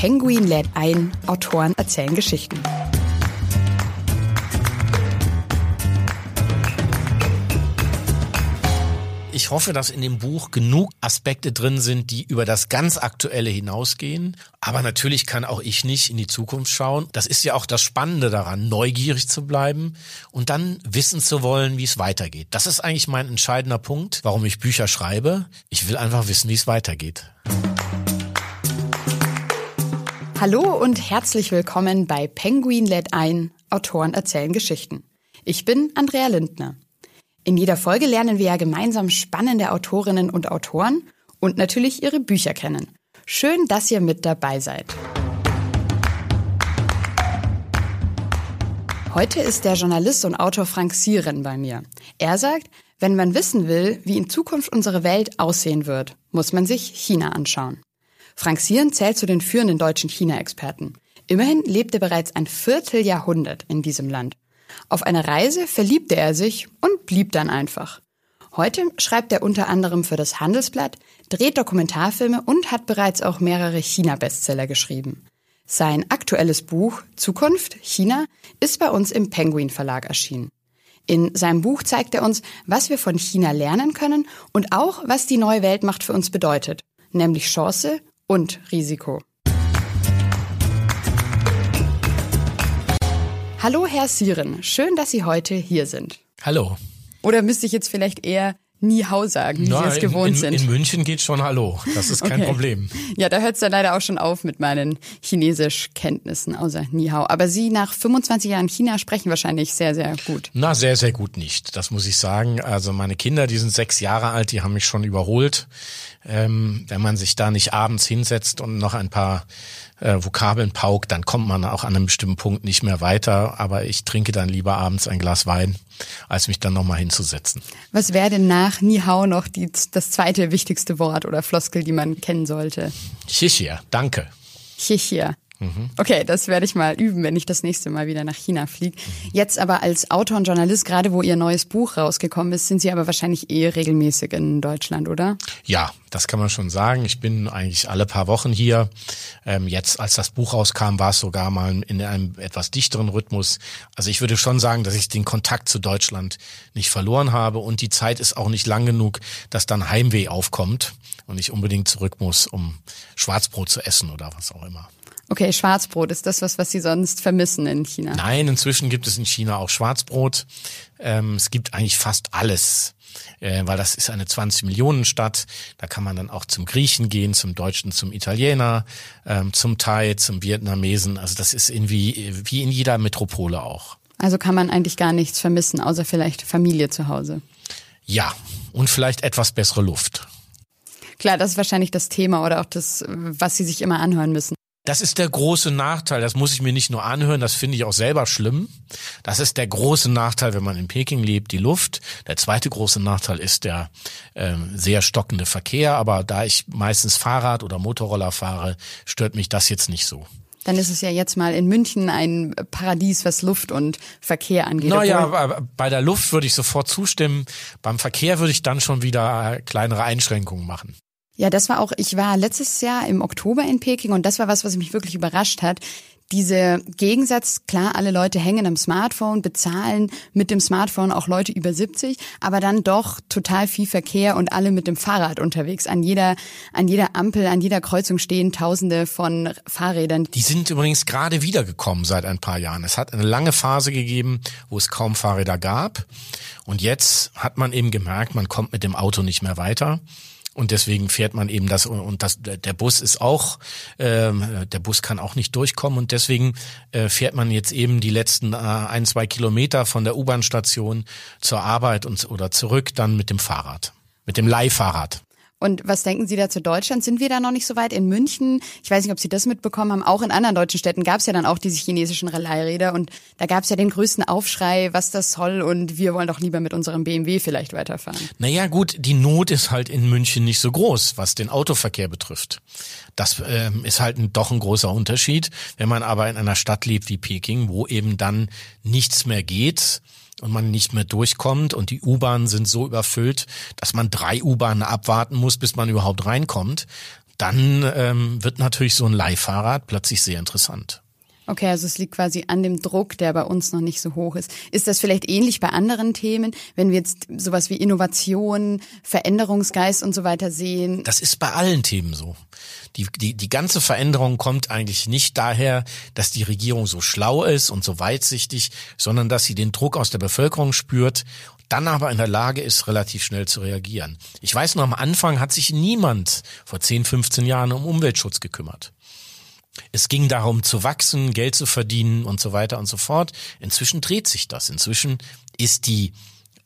Penguin lädt ein, Autoren erzählen Geschichten. Ich hoffe, dass in dem Buch genug Aspekte drin sind, die über das ganz Aktuelle hinausgehen. Aber natürlich kann auch ich nicht in die Zukunft schauen. Das ist ja auch das Spannende daran, neugierig zu bleiben und dann wissen zu wollen, wie es weitergeht. Das ist eigentlich mein entscheidender Punkt, warum ich Bücher schreibe. Ich will einfach wissen, wie es weitergeht. Hallo und herzlich willkommen bei Penguin lädt ein, Autoren erzählen Geschichten. Ich bin Andrea Lindner. In jeder Folge lernen wir ja gemeinsam spannende Autorinnen und Autoren und natürlich ihre Bücher kennen. Schön, dass ihr mit dabei seid. Heute ist der Journalist und Autor Frank Sieren bei mir. Er sagt, wenn man wissen will, wie in Zukunft unsere Welt aussehen wird, muss man sich China anschauen. Frank Sieren zählt zu den führenden deutschen China-Experten. Immerhin lebte bereits ein Vierteljahrhundert in diesem Land. Auf einer Reise verliebte er sich und blieb dann einfach. Heute schreibt er unter anderem für das Handelsblatt, dreht Dokumentarfilme und hat bereits auch mehrere China-Bestseller geschrieben. Sein aktuelles Buch Zukunft China ist bei uns im Penguin Verlag erschienen. In seinem Buch zeigt er uns, was wir von China lernen können und auch, was die neue Weltmacht für uns bedeutet, nämlich Chance und Risiko. Hallo, Herr Siren. Schön, dass Sie heute hier sind. Hallo. Oder müsste ich jetzt vielleicht eher Ni Hao sagen, wie Na, Sie es gewohnt in, sind? In München geht schon Hallo. Das ist kein Okay. Problem. Ja, da hört es dann leider auch schon auf mit meinen Chinesischkenntnissen, außer Ni Hao. Aber Sie nach 25 Jahren China sprechen wahrscheinlich sehr, sehr gut. Na, sehr, sehr gut nicht. Das muss ich sagen. Also meine Kinder, die sind sechs Jahre alt, die haben mich schon überholt. Ähm, wenn man sich da nicht abends hinsetzt und noch ein paar äh, Vokabeln paukt, dann kommt man auch an einem bestimmten Punkt nicht mehr weiter. Aber ich trinke dann lieber abends ein Glas Wein, als mich dann nochmal hinzusetzen. Was wäre denn nach Ni Hao noch die, das zweite wichtigste Wort oder Floskel, die man kennen sollte? Chichia, danke. Okay, das werde ich mal üben, wenn ich das nächste Mal wieder nach China fliege. Jetzt aber als Autor und Journalist, gerade wo Ihr neues Buch rausgekommen ist, sind Sie aber wahrscheinlich eh regelmäßig in Deutschland, oder? Ja, das kann man schon sagen. Ich bin eigentlich alle paar Wochen hier. Ähm, jetzt, als das Buch rauskam, war es sogar mal in einem etwas dichteren Rhythmus. Also ich würde schon sagen, dass ich den Kontakt zu Deutschland nicht verloren habe und die Zeit ist auch nicht lang genug, dass dann Heimweh aufkommt und ich unbedingt zurück muss, um Schwarzbrot zu essen oder was auch immer. Okay, Schwarzbrot, ist das was, was Sie sonst vermissen in China? Nein, inzwischen gibt es in China auch Schwarzbrot. Ähm, es gibt eigentlich fast alles, äh, weil das ist eine 20-Millionen-Stadt. Da kann man dann auch zum Griechen gehen, zum Deutschen, zum Italiener, ähm, zum Thai, zum Vietnamesen. Also das ist irgendwie wie in jeder Metropole auch. Also kann man eigentlich gar nichts vermissen, außer vielleicht Familie zu Hause. Ja, und vielleicht etwas bessere Luft. Klar, das ist wahrscheinlich das Thema oder auch das, was Sie sich immer anhören müssen. Das ist der große Nachteil. Das muss ich mir nicht nur anhören, das finde ich auch selber schlimm. Das ist der große Nachteil, wenn man in Peking lebt, die Luft. Der zweite große Nachteil ist der ähm, sehr stockende Verkehr. Aber da ich meistens Fahrrad oder Motorroller fahre, stört mich das jetzt nicht so. Dann ist es ja jetzt mal in München ein Paradies, was Luft und Verkehr angeht. Naja, bei der Luft würde ich sofort zustimmen. Beim Verkehr würde ich dann schon wieder kleinere Einschränkungen machen. Ja, das war auch, ich war letztes Jahr im Oktober in Peking und das war was, was mich wirklich überrascht hat. Dieser Gegensatz, klar, alle Leute hängen am Smartphone, bezahlen mit dem Smartphone auch Leute über 70, aber dann doch total viel Verkehr und alle mit dem Fahrrad unterwegs. An jeder, an jeder Ampel, an jeder Kreuzung stehen Tausende von Fahrrädern. Die sind übrigens gerade wiedergekommen seit ein paar Jahren. Es hat eine lange Phase gegeben, wo es kaum Fahrräder gab. Und jetzt hat man eben gemerkt, man kommt mit dem Auto nicht mehr weiter. Und deswegen fährt man eben das und das der Bus ist auch ähm, der Bus kann auch nicht durchkommen und deswegen äh, fährt man jetzt eben die letzten äh, ein zwei Kilometer von der U-Bahn-Station zur Arbeit und oder zurück dann mit dem Fahrrad, mit dem Leihfahrrad. Und was denken Sie da zu Deutschland? Sind wir da noch nicht so weit? In München, ich weiß nicht, ob Sie das mitbekommen haben, auch in anderen deutschen Städten gab es ja dann auch diese chinesischen Leihräder und da gab es ja den größten Aufschrei, was das soll und wir wollen doch lieber mit unserem BMW vielleicht weiterfahren. Naja gut, die Not ist halt in München nicht so groß, was den Autoverkehr betrifft. Das ähm, ist halt ein, doch ein großer Unterschied. Wenn man aber in einer Stadt lebt wie Peking, wo eben dann nichts mehr geht, und man nicht mehr durchkommt und die U-Bahnen sind so überfüllt, dass man drei U-Bahnen abwarten muss, bis man überhaupt reinkommt, dann ähm, wird natürlich so ein Leihfahrrad plötzlich sehr interessant. Okay, also es liegt quasi an dem Druck, der bei uns noch nicht so hoch ist. Ist das vielleicht ähnlich bei anderen Themen, wenn wir jetzt sowas wie Innovation, Veränderungsgeist und so weiter sehen? Das ist bei allen Themen so. Die, die, die ganze Veränderung kommt eigentlich nicht daher, dass die Regierung so schlau ist und so weitsichtig, sondern dass sie den Druck aus der Bevölkerung spürt dann aber in der Lage ist, relativ schnell zu reagieren. Ich weiß noch, am Anfang hat sich niemand vor 10, 15 Jahren um Umweltschutz gekümmert. Es ging darum zu wachsen, Geld zu verdienen und so weiter und so fort. Inzwischen dreht sich das. Inzwischen ist die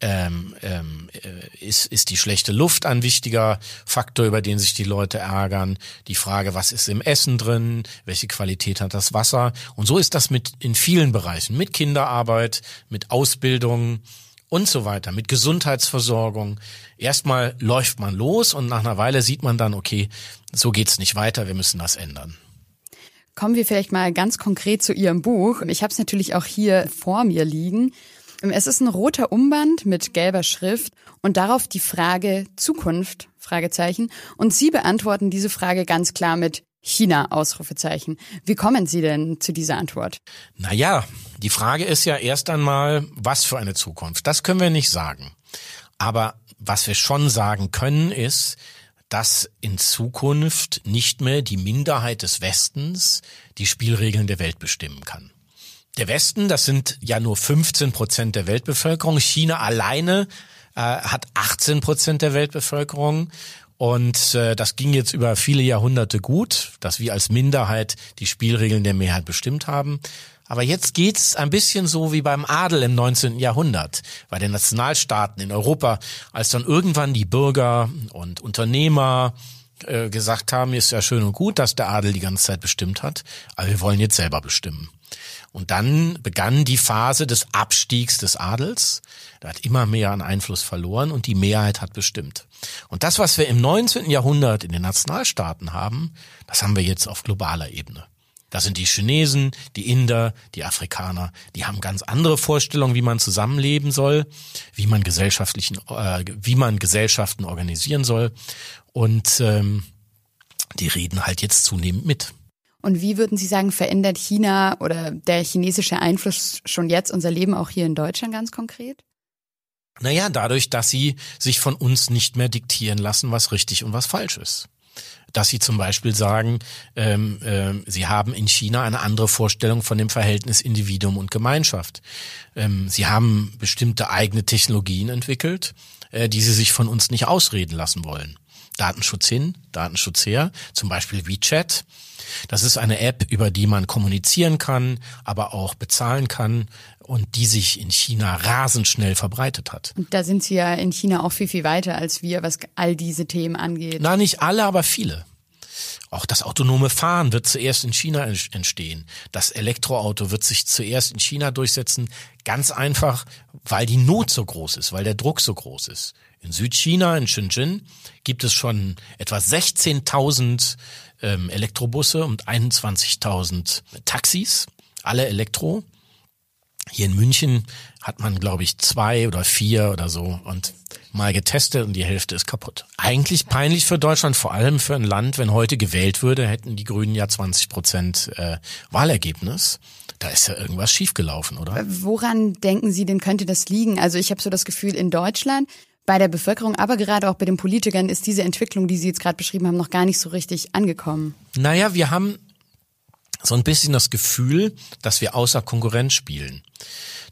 ähm, ähm, äh, ist, ist die schlechte Luft ein wichtiger Faktor, über den sich die Leute ärgern. Die Frage, was ist im Essen drin, welche Qualität hat das Wasser. Und so ist das mit in vielen Bereichen, mit Kinderarbeit, mit Ausbildung und so weiter, mit Gesundheitsversorgung. Erstmal läuft man los und nach einer Weile sieht man dann, okay, so geht's nicht weiter, wir müssen das ändern. Kommen wir vielleicht mal ganz konkret zu Ihrem Buch. Ich habe es natürlich auch hier vor mir liegen. Es ist ein roter Umband mit gelber Schrift und darauf die Frage Zukunft, Fragezeichen. Und Sie beantworten diese Frage ganz klar mit China, Ausrufezeichen. Wie kommen Sie denn zu dieser Antwort? Naja, die Frage ist ja erst einmal, was für eine Zukunft? Das können wir nicht sagen. Aber was wir schon sagen können, ist, dass in Zukunft nicht mehr die Minderheit des Westens die Spielregeln der Welt bestimmen kann. Der Westen, das sind ja nur 15 Prozent der Weltbevölkerung. China alleine äh, hat 18 Prozent der Weltbevölkerung. Und äh, das ging jetzt über viele Jahrhunderte gut, dass wir als Minderheit die Spielregeln der Mehrheit bestimmt haben. Aber jetzt geht's ein bisschen so wie beim Adel im 19. Jahrhundert, bei den Nationalstaaten in Europa, als dann irgendwann die Bürger und Unternehmer äh, gesagt haben, ist ja schön und gut, dass der Adel die ganze Zeit bestimmt hat, aber wir wollen jetzt selber bestimmen. Und dann begann die Phase des Abstiegs des Adels. Da hat immer mehr an Einfluss verloren und die Mehrheit hat bestimmt. Und das, was wir im 19. Jahrhundert in den Nationalstaaten haben, das haben wir jetzt auf globaler Ebene. Da sind die Chinesen, die Inder, die Afrikaner, die haben ganz andere Vorstellungen, wie man zusammenleben soll, wie man gesellschaftlichen, äh, wie man Gesellschaften organisieren soll. Und ähm, die reden halt jetzt zunehmend mit. Und wie würden Sie sagen, verändert China oder der chinesische Einfluss schon jetzt unser Leben auch hier in Deutschland ganz konkret? Naja, dadurch, dass sie sich von uns nicht mehr diktieren lassen, was richtig und was falsch ist. Dass sie zum Beispiel sagen, ähm, äh, sie haben in China eine andere Vorstellung von dem Verhältnis Individuum und Gemeinschaft. Ähm, sie haben bestimmte eigene Technologien entwickelt, äh, die sie sich von uns nicht ausreden lassen wollen. Datenschutz hin, Datenschutz her, zum Beispiel WeChat. Das ist eine App, über die man kommunizieren kann, aber auch bezahlen kann und die sich in China rasend schnell verbreitet hat. Und da sind Sie ja in China auch viel, viel weiter als wir, was all diese Themen angeht. Na, nicht alle, aber viele. Auch das autonome Fahren wird zuerst in China entstehen. Das Elektroauto wird sich zuerst in China durchsetzen. Ganz einfach, weil die Not so groß ist, weil der Druck so groß ist. In Südchina, in Shenzhen, gibt es schon etwa 16.000 ähm, Elektrobusse und 21.000 Taxis, alle Elektro. Hier in München hat man, glaube ich, zwei oder vier oder so und mal getestet und die Hälfte ist kaputt. Eigentlich peinlich für Deutschland, vor allem für ein Land, wenn heute gewählt würde, hätten die Grünen ja 20 Prozent äh, Wahlergebnis. Da ist ja irgendwas schiefgelaufen, oder? Woran denken Sie denn könnte das liegen? Also ich habe so das Gefühl, in Deutschland bei der Bevölkerung, aber gerade auch bei den Politikern ist diese Entwicklung, die Sie jetzt gerade beschrieben haben, noch gar nicht so richtig angekommen. Naja, wir haben so ein bisschen das Gefühl, dass wir außer Konkurrenz spielen,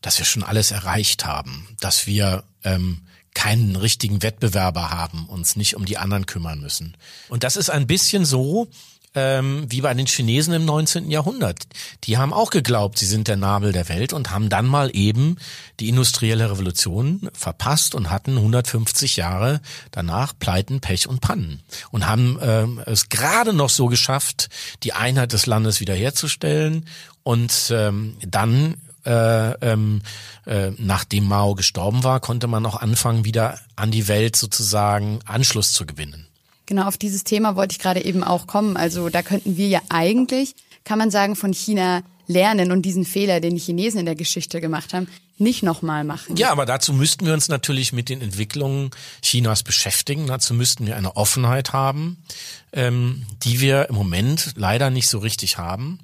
dass wir schon alles erreicht haben, dass wir ähm, keinen richtigen Wettbewerber haben, uns nicht um die anderen kümmern müssen. Und das ist ein bisschen so, ähm, wie bei den Chinesen im 19. Jahrhundert. Die haben auch geglaubt, sie sind der Nabel der Welt und haben dann mal eben die industrielle Revolution verpasst und hatten 150 Jahre danach Pleiten, Pech und Pannen und haben ähm, es gerade noch so geschafft, die Einheit des Landes wiederherzustellen und ähm, dann äh, ähm, äh, nachdem Mao gestorben war, konnte man auch anfangen, wieder an die Welt sozusagen Anschluss zu gewinnen. Genau, auf dieses Thema wollte ich gerade eben auch kommen. Also da könnten wir ja eigentlich, kann man sagen, von China lernen und diesen Fehler, den die Chinesen in der Geschichte gemacht haben, nicht nochmal machen. Ja, aber dazu müssten wir uns natürlich mit den Entwicklungen Chinas beschäftigen. Dazu müssten wir eine Offenheit haben, ähm, die wir im Moment leider nicht so richtig haben.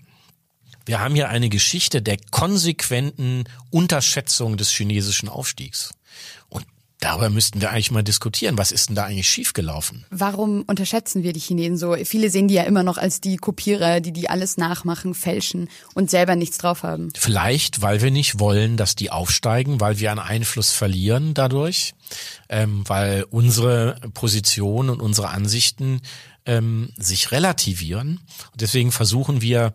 Wir haben hier eine Geschichte der konsequenten Unterschätzung des chinesischen Aufstiegs. Und Darüber müssten wir eigentlich mal diskutieren. Was ist denn da eigentlich schiefgelaufen? Warum unterschätzen wir die Chinesen so? Viele sehen die ja immer noch als die Kopierer, die die alles nachmachen, fälschen und selber nichts drauf haben. Vielleicht, weil wir nicht wollen, dass die aufsteigen, weil wir an Einfluss verlieren dadurch, ähm, weil unsere Position und unsere Ansichten ähm, sich relativieren. Und deswegen versuchen wir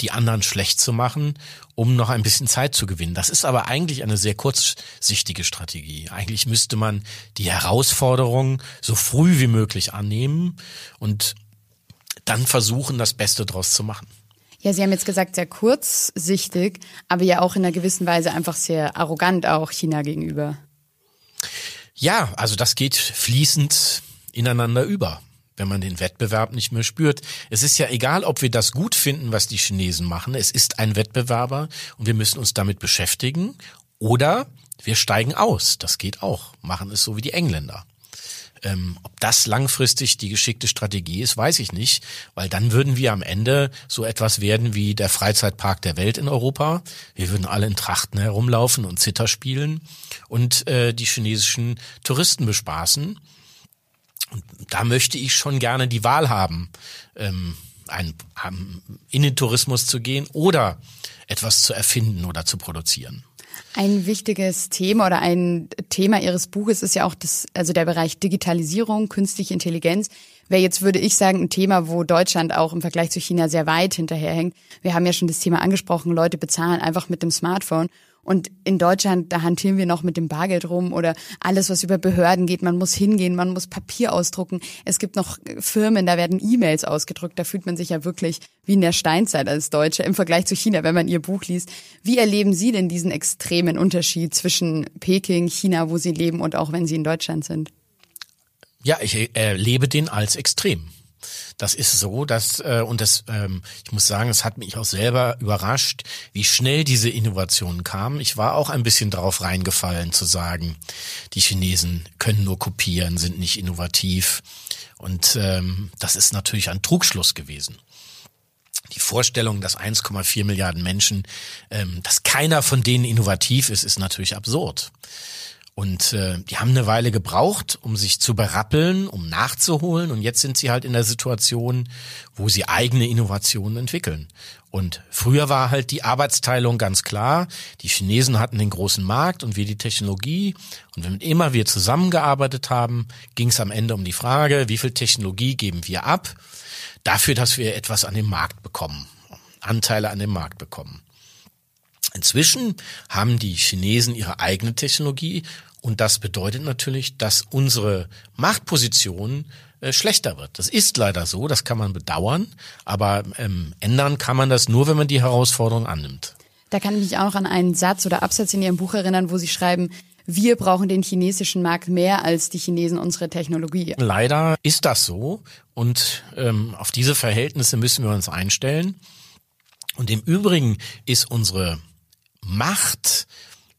die anderen schlecht zu machen, um noch ein bisschen Zeit zu gewinnen. Das ist aber eigentlich eine sehr kurzsichtige Strategie. Eigentlich müsste man die Herausforderung so früh wie möglich annehmen und dann versuchen, das Beste draus zu machen. Ja, Sie haben jetzt gesagt, sehr kurzsichtig, aber ja auch in einer gewissen Weise einfach sehr arrogant auch China gegenüber. Ja, also das geht fließend ineinander über wenn man den Wettbewerb nicht mehr spürt. Es ist ja egal, ob wir das gut finden, was die Chinesen machen. Es ist ein Wettbewerber und wir müssen uns damit beschäftigen. Oder wir steigen aus. Das geht auch. Machen es so wie die Engländer. Ähm, ob das langfristig die geschickte Strategie ist, weiß ich nicht, weil dann würden wir am Ende so etwas werden wie der Freizeitpark der Welt in Europa. Wir würden alle in Trachten herumlaufen und Zitter spielen und äh, die chinesischen Touristen bespaßen. Und da möchte ich schon gerne die Wahl haben, ähm, in den Tourismus zu gehen oder etwas zu erfinden oder zu produzieren. Ein wichtiges Thema oder ein Thema Ihres Buches ist ja auch das, also der Bereich Digitalisierung, künstliche Intelligenz. Wäre jetzt, würde ich sagen, ein Thema, wo Deutschland auch im Vergleich zu China sehr weit hinterherhängt. Wir haben ja schon das Thema angesprochen, Leute bezahlen einfach mit dem Smartphone. Und in Deutschland, da hantieren wir noch mit dem Bargeld rum oder alles, was über Behörden geht. Man muss hingehen, man muss Papier ausdrucken. Es gibt noch Firmen, da werden E-Mails ausgedruckt. Da fühlt man sich ja wirklich wie in der Steinzeit als Deutsche im Vergleich zu China, wenn man ihr Buch liest. Wie erleben Sie denn diesen extremen Unterschied zwischen Peking, China, wo Sie leben und auch wenn Sie in Deutschland sind? Ja, ich erlebe den als extrem. Das ist so, dass äh, und das, ähm, ich muss sagen, es hat mich auch selber überrascht, wie schnell diese Innovationen kamen. Ich war auch ein bisschen drauf reingefallen zu sagen, die Chinesen können nur kopieren, sind nicht innovativ. Und ähm, das ist natürlich ein Trugschluss gewesen. Die Vorstellung, dass 1,4 Milliarden Menschen, ähm, dass keiner von denen innovativ ist, ist natürlich absurd. Und äh, die haben eine Weile gebraucht, um sich zu berappeln, um nachzuholen. Und jetzt sind sie halt in der Situation, wo sie eigene Innovationen entwickeln. Und früher war halt die Arbeitsteilung ganz klar. Die Chinesen hatten den großen Markt und wir die Technologie. Und wenn immer wir zusammengearbeitet haben, ging es am Ende um die Frage, wie viel Technologie geben wir ab, dafür, dass wir etwas an dem Markt bekommen, Anteile an dem Markt bekommen. Inzwischen haben die Chinesen ihre eigene Technologie und das bedeutet natürlich, dass unsere Machtposition äh, schlechter wird. Das ist leider so, das kann man bedauern, aber ähm, ändern kann man das nur, wenn man die Herausforderung annimmt. Da kann ich mich auch noch an einen Satz oder Absatz in Ihrem Buch erinnern, wo Sie schreiben, wir brauchen den chinesischen Markt mehr als die Chinesen unsere Technologie. Leider ist das so und ähm, auf diese Verhältnisse müssen wir uns einstellen. Und im Übrigen ist unsere Macht,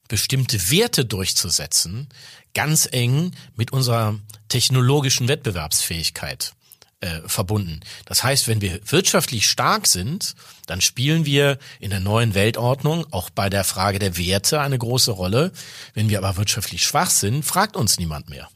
bestimmte Werte durchzusetzen, ganz eng mit unserer technologischen Wettbewerbsfähigkeit äh, verbunden. Das heißt, wenn wir wirtschaftlich stark sind, dann spielen wir in der neuen Weltordnung auch bei der Frage der Werte eine große Rolle. Wenn wir aber wirtschaftlich schwach sind, fragt uns niemand mehr.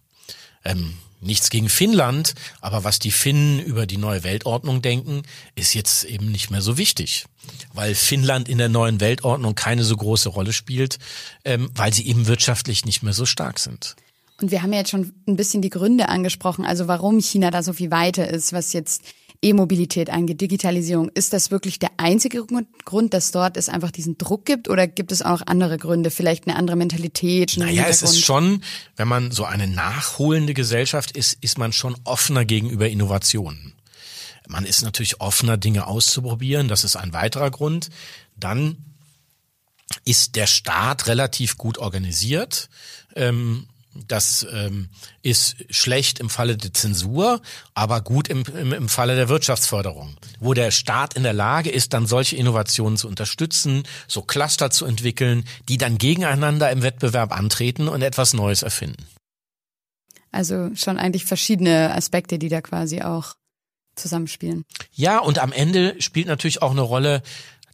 Ähm, Nichts gegen Finnland, aber was die Finnen über die neue Weltordnung denken, ist jetzt eben nicht mehr so wichtig, weil Finnland in der neuen Weltordnung keine so große Rolle spielt, ähm, weil sie eben wirtschaftlich nicht mehr so stark sind. Und wir haben ja jetzt schon ein bisschen die Gründe angesprochen, also warum China da so viel weiter ist, was jetzt E-Mobilität angeht, Digitalisierung. Ist das wirklich der einzige Grund, dass dort es einfach diesen Druck gibt oder gibt es auch noch andere Gründe, vielleicht eine andere Mentalität? Naja, es ist schon, wenn man so eine nachholende Gesellschaft ist, ist man schon offener gegenüber Innovationen. Man ist natürlich offener, Dinge auszuprobieren. Das ist ein weiterer Grund. Dann ist der Staat relativ gut organisiert. Ähm, das ähm, ist schlecht im Falle der Zensur, aber gut im, im, im Falle der Wirtschaftsförderung, wo der Staat in der Lage ist, dann solche Innovationen zu unterstützen, so Cluster zu entwickeln, die dann gegeneinander im Wettbewerb antreten und etwas Neues erfinden. Also schon eigentlich verschiedene Aspekte, die da quasi auch zusammenspielen. Ja, und am Ende spielt natürlich auch eine Rolle,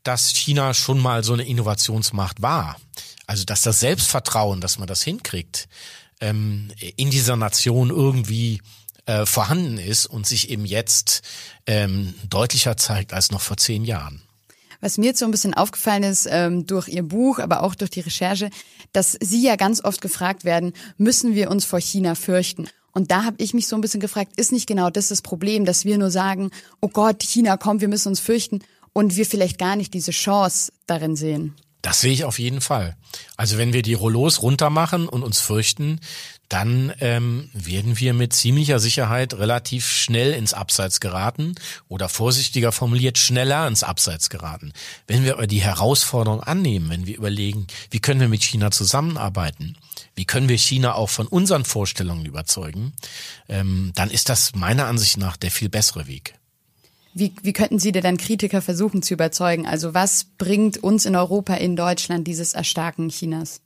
dass China schon mal so eine Innovationsmacht war. Also dass das Selbstvertrauen, dass man das hinkriegt, ähm, in dieser Nation irgendwie äh, vorhanden ist und sich eben jetzt ähm, deutlicher zeigt als noch vor zehn Jahren. Was mir jetzt so ein bisschen aufgefallen ist ähm, durch Ihr Buch, aber auch durch die Recherche, dass Sie ja ganz oft gefragt werden, müssen wir uns vor China fürchten? Und da habe ich mich so ein bisschen gefragt, ist nicht genau das das Problem, dass wir nur sagen, oh Gott, China kommt, wir müssen uns fürchten und wir vielleicht gar nicht diese Chance darin sehen? Das sehe ich auf jeden Fall. Also wenn wir die Rollos runtermachen und uns fürchten, dann ähm, werden wir mit ziemlicher Sicherheit relativ schnell ins Abseits geraten oder vorsichtiger formuliert schneller ins Abseits geraten. Wenn wir die Herausforderung annehmen, wenn wir überlegen, wie können wir mit China zusammenarbeiten, wie können wir China auch von unseren Vorstellungen überzeugen, ähm, dann ist das meiner Ansicht nach der viel bessere Weg. Wie, wie könnten Sie denn Kritiker versuchen zu überzeugen? Also was bringt uns in Europa, in Deutschland dieses Erstarken Chinas?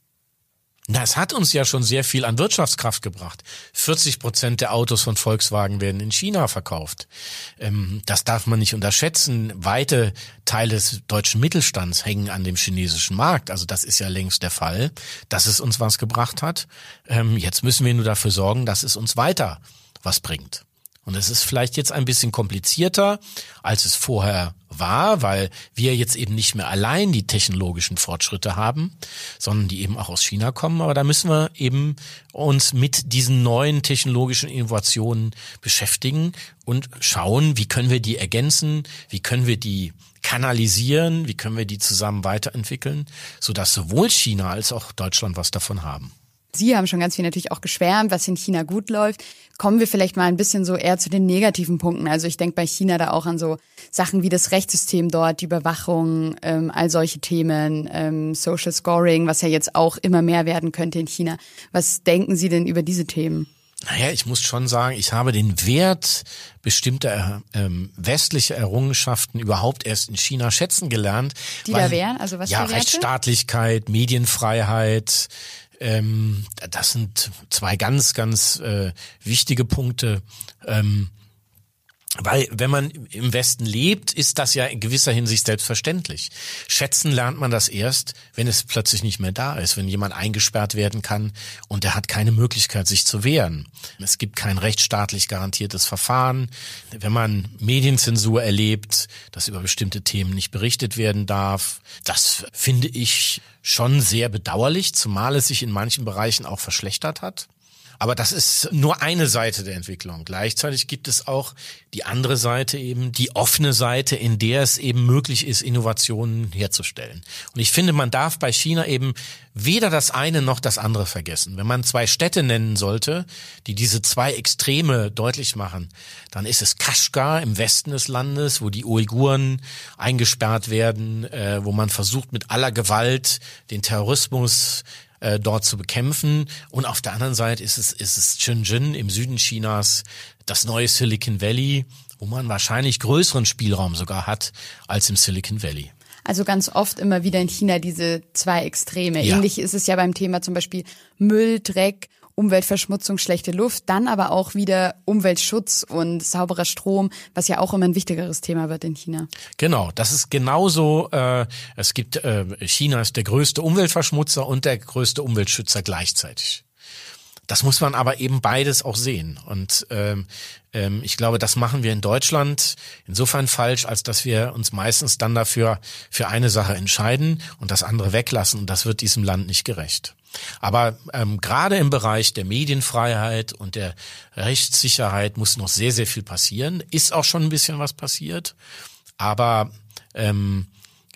Das hat uns ja schon sehr viel an Wirtschaftskraft gebracht. 40 Prozent der Autos von Volkswagen werden in China verkauft. Ähm, das darf man nicht unterschätzen. Weite Teile des deutschen Mittelstands hängen an dem chinesischen Markt. Also das ist ja längst der Fall, dass es uns was gebracht hat. Ähm, jetzt müssen wir nur dafür sorgen, dass es uns weiter was bringt. Und es ist vielleicht jetzt ein bisschen komplizierter, als es vorher war, weil wir jetzt eben nicht mehr allein die technologischen Fortschritte haben, sondern die eben auch aus China kommen. Aber da müssen wir eben uns mit diesen neuen technologischen Innovationen beschäftigen und schauen, wie können wir die ergänzen, wie können wir die kanalisieren, wie können wir die zusammen weiterentwickeln, sodass sowohl China als auch Deutschland was davon haben. Sie haben schon ganz viel natürlich auch geschwärmt, was in China gut läuft. Kommen wir vielleicht mal ein bisschen so eher zu den negativen Punkten. Also ich denke bei China da auch an so Sachen wie das Rechtssystem dort, die Überwachung, ähm, all solche Themen, ähm, Social Scoring, was ja jetzt auch immer mehr werden könnte in China. Was denken Sie denn über diese Themen? Naja, ich muss schon sagen, ich habe den Wert bestimmter ähm, westlicher Errungenschaften überhaupt erst in China schätzen gelernt. Die weil, da wären? Also was ja? Rechtsstaatlichkeit, Medienfreiheit, ähm, das sind zwei ganz, ganz äh, wichtige Punkte. Ähm, weil wenn man im Westen lebt, ist das ja in gewisser Hinsicht selbstverständlich. Schätzen lernt man das erst, wenn es plötzlich nicht mehr da ist, wenn jemand eingesperrt werden kann und er hat keine Möglichkeit, sich zu wehren. Es gibt kein rechtsstaatlich garantiertes Verfahren. Wenn man Medienzensur erlebt, dass über bestimmte Themen nicht berichtet werden darf, das finde ich schon sehr bedauerlich, zumal es sich in manchen Bereichen auch verschlechtert hat. Aber das ist nur eine Seite der Entwicklung. Gleichzeitig gibt es auch die andere Seite eben, die offene Seite, in der es eben möglich ist, Innovationen herzustellen. Und ich finde, man darf bei China eben weder das eine noch das andere vergessen. Wenn man zwei Städte nennen sollte, die diese zwei Extreme deutlich machen, dann ist es Kashgar im Westen des Landes, wo die Uiguren eingesperrt werden, äh, wo man versucht mit aller Gewalt den Terrorismus äh, dort zu bekämpfen. Und auf der anderen Seite ist es, ist es Shenzhen im Süden Chinas, das neue Silicon Valley, wo man wahrscheinlich größeren Spielraum sogar hat als im Silicon Valley. Also ganz oft immer wieder in China diese zwei Extreme. Ja. Ähnlich ist es ja beim Thema zum Beispiel Müll, Dreck Umweltverschmutzung, schlechte Luft, dann aber auch wieder Umweltschutz und sauberer Strom, was ja auch immer ein wichtigeres Thema wird in China. Genau, das ist genauso. Äh, es gibt äh, China ist der größte Umweltverschmutzer und der größte Umweltschützer gleichzeitig. Das muss man aber eben beides auch sehen. Und ähm, ähm, ich glaube, das machen wir in Deutschland insofern falsch, als dass wir uns meistens dann dafür für eine Sache entscheiden und das andere weglassen. Und das wird diesem Land nicht gerecht. Aber ähm, gerade im Bereich der Medienfreiheit und der Rechtssicherheit muss noch sehr, sehr viel passieren. Ist auch schon ein bisschen was passiert. Aber ähm,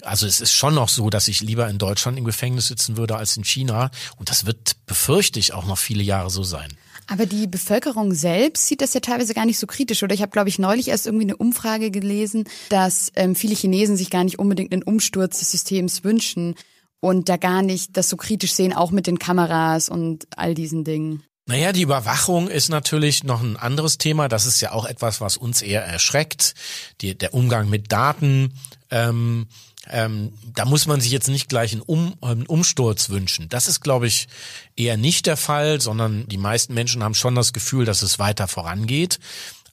also es ist schon noch so, dass ich lieber in Deutschland im Gefängnis sitzen würde als in China. Und das wird, befürchte ich, auch noch viele Jahre so sein. Aber die Bevölkerung selbst sieht das ja teilweise gar nicht so kritisch. Oder ich habe, glaube ich, neulich erst irgendwie eine Umfrage gelesen, dass ähm, viele Chinesen sich gar nicht unbedingt einen Umsturz des Systems wünschen und da gar nicht das so kritisch sehen, auch mit den Kameras und all diesen Dingen. Naja, die Überwachung ist natürlich noch ein anderes Thema. Das ist ja auch etwas, was uns eher erschreckt. Die, der Umgang mit Daten. Ähm, ähm, da muss man sich jetzt nicht gleich einen, um, einen Umsturz wünschen. Das ist, glaube ich, eher nicht der Fall, sondern die meisten Menschen haben schon das Gefühl, dass es weiter vorangeht.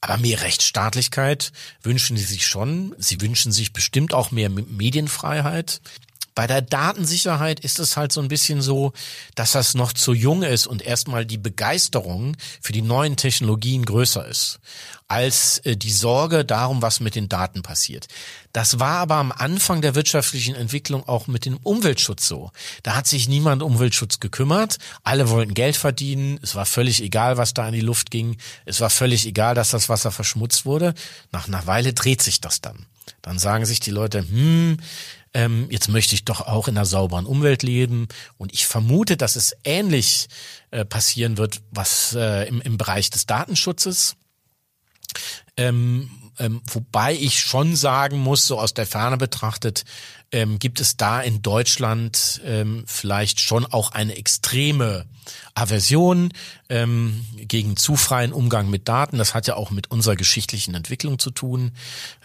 Aber mehr Rechtsstaatlichkeit wünschen sie sich schon. Sie wünschen sich bestimmt auch mehr Medienfreiheit. Bei der Datensicherheit ist es halt so ein bisschen so, dass das noch zu jung ist und erstmal die Begeisterung für die neuen Technologien größer ist als äh, die Sorge darum, was mit den Daten passiert. Das war aber am Anfang der wirtschaftlichen Entwicklung auch mit dem Umweltschutz so. Da hat sich niemand um Umweltschutz gekümmert. Alle wollten Geld verdienen. Es war völlig egal, was da in die Luft ging. Es war völlig egal, dass das Wasser verschmutzt wurde. Nach einer Weile dreht sich das dann. Dann sagen sich die Leute, hm, ähm, jetzt möchte ich doch auch in einer sauberen Umwelt leben. Und ich vermute, dass es ähnlich äh, passieren wird, was äh, im, im Bereich des Datenschutzes. Ähm, ähm, wobei ich schon sagen muss, so aus der Ferne betrachtet, ähm, gibt es da in Deutschland ähm, vielleicht schon auch eine extreme Aversion ähm, gegen zu freien Umgang mit Daten. Das hat ja auch mit unserer geschichtlichen Entwicklung zu tun.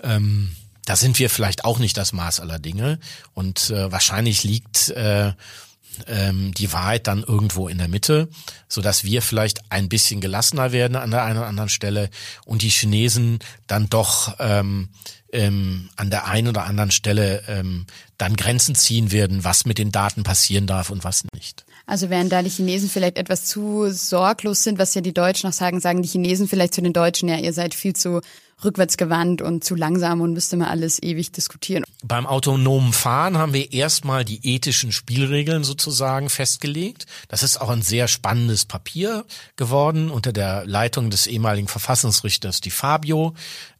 Ähm, da sind wir vielleicht auch nicht das Maß aller Dinge. Und äh, wahrscheinlich liegt äh, ähm, die Wahrheit dann irgendwo in der Mitte, so dass wir vielleicht ein bisschen gelassener werden an der einen oder anderen Stelle und die Chinesen dann doch ähm, ähm, an der einen oder anderen Stelle ähm, dann Grenzen ziehen werden, was mit den Daten passieren darf und was nicht. Also während da die Chinesen vielleicht etwas zu sorglos sind, was ja die Deutschen noch sagen, sagen die Chinesen vielleicht zu den Deutschen, ja, ihr seid viel zu rückwärtsgewandt und zu langsam und müsste man alles ewig diskutieren. Beim autonomen Fahren haben wir erstmal die ethischen Spielregeln sozusagen festgelegt. Das ist auch ein sehr spannendes Papier geworden unter der Leitung des ehemaligen Verfassungsrichters Di Fabio.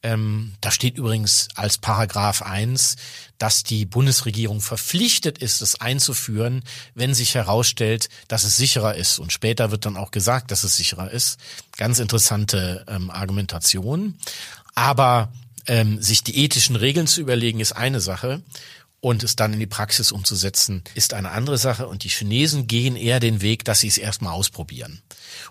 Ähm, da steht übrigens als Paragraph 1, dass die Bundesregierung verpflichtet ist, es einzuführen, wenn sich herausstellt, dass es sicherer ist. Und später wird dann auch gesagt, dass es sicherer ist. Ganz interessante ähm, Argumentation. Aber ähm, sich die ethischen Regeln zu überlegen, ist eine Sache. Und es dann in die Praxis umzusetzen, ist eine andere Sache. Und die Chinesen gehen eher den Weg, dass sie es erstmal ausprobieren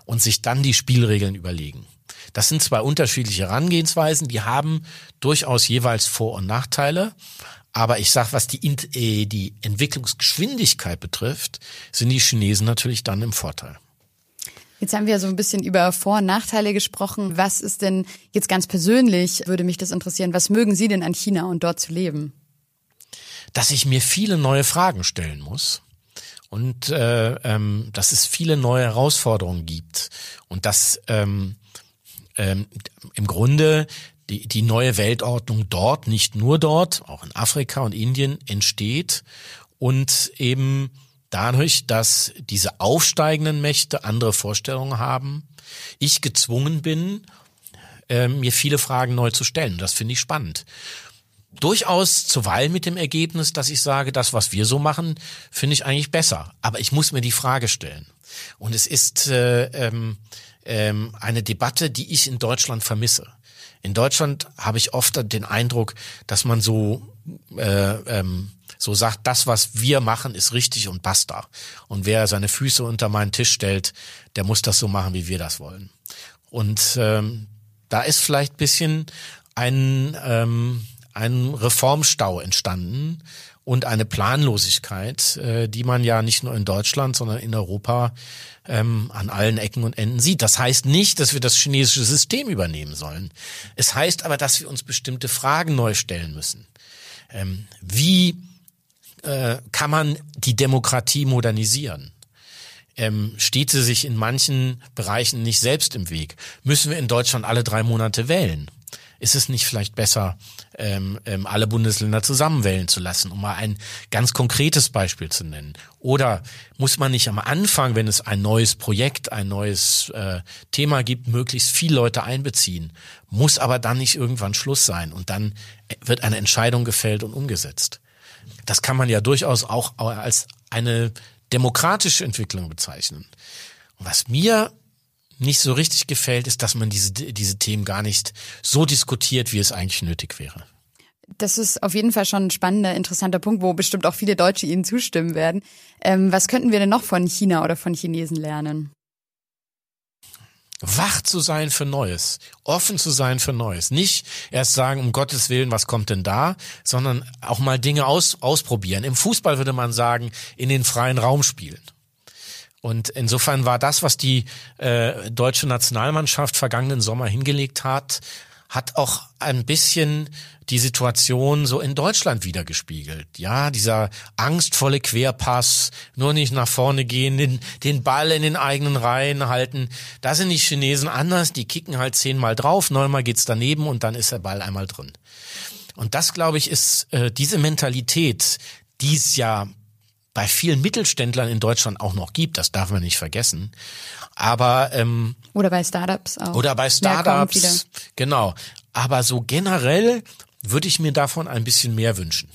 und sich dann die Spielregeln überlegen. Das sind zwei unterschiedliche Herangehensweisen, die haben durchaus jeweils Vor- und Nachteile. Aber ich sag, was die, äh, die Entwicklungsgeschwindigkeit betrifft, sind die Chinesen natürlich dann im Vorteil. Jetzt haben wir so ein bisschen über Vor- und Nachteile gesprochen. Was ist denn jetzt ganz persönlich, würde mich das interessieren, was mögen Sie denn an China und dort zu leben? Dass ich mir viele neue Fragen stellen muss und äh, ähm, dass es viele neue Herausforderungen gibt und dass ähm, ähm, im Grunde die, die neue Weltordnung dort, nicht nur dort, auch in Afrika und Indien entsteht und eben dadurch, dass diese aufsteigenden Mächte andere Vorstellungen haben, ich gezwungen bin, äh, mir viele Fragen neu zu stellen. Das finde ich spannend. Durchaus zuweilen mit dem Ergebnis, dass ich sage, das, was wir so machen, finde ich eigentlich besser. Aber ich muss mir die Frage stellen. Und es ist äh, ähm, ähm, eine Debatte, die ich in Deutschland vermisse. In Deutschland habe ich oft den Eindruck, dass man so äh, ähm, so sagt, das, was wir machen, ist richtig und basta. Und wer seine Füße unter meinen Tisch stellt, der muss das so machen, wie wir das wollen. Und ähm, da ist vielleicht bisschen ein, ähm, ein Reformstau entstanden und eine Planlosigkeit, äh, die man ja nicht nur in Deutschland, sondern in Europa ähm, an allen Ecken und Enden sieht. Das heißt nicht, dass wir das chinesische System übernehmen sollen. Es heißt aber, dass wir uns bestimmte Fragen neu stellen müssen. Ähm, wie äh, kann man die Demokratie modernisieren? ähm, steht sie sich in manchen Bereichen nicht selbst im Weg? Müssen wir in Deutschland alle drei Monate wählen? Ist es nicht vielleicht besser, ähm, ähm, alle Bundesländer zusammenwählen zu lassen, um mal ein ganz konkretes Beispiel zu nennen? Oder muss man nicht am Anfang, wenn es ein neues Projekt, ein neues äh, Thema gibt, möglichst viele Leute einbeziehen? Muss aber dann nicht irgendwann Schluss sein und dann wird eine Entscheidung gefällt und umgesetzt? Das kann man ja durchaus auch als eine demokratische Entwicklung bezeichnen. was mir nicht so richtig gefällt, ist, dass man diese, diese Themen gar nicht so diskutiert, wie es eigentlich nötig wäre. Das ist auf jeden Fall schon ein spannender, interessanter Punkt, wo bestimmt auch viele Deutsche Ihnen zustimmen werden. Ähm, was könnten wir denn noch von China oder von Chinesen lernen? Wach zu sein für Neues, offen zu sein für Neues. Nicht erst sagen, um Gottes Willen, was kommt denn da, sondern auch mal Dinge aus, ausprobieren. Im Fußball würde man sagen, in den freien Raum spielen. Und insofern war das, was die äh, deutsche Nationalmannschaft vergangenen Sommer hingelegt hat, hat auch ein bisschen die Situation so in Deutschland wiedergespiegelt. Ja, dieser angstvolle Querpass, nur nicht nach vorne gehen, den, den Ball in den eigenen Reihen halten. Da sind die Chinesen anders, die kicken halt zehnmal drauf, neunmal geht's daneben und dann ist der Ball einmal drin. Und das, glaube ich, ist äh, diese Mentalität, die es ja bei vielen Mittelständlern in Deutschland auch noch gibt, das darf man nicht vergessen. Aber ähm, oder bei Startups auch. Oder bei Startups. Genau. Aber so generell würde ich mir davon ein bisschen mehr wünschen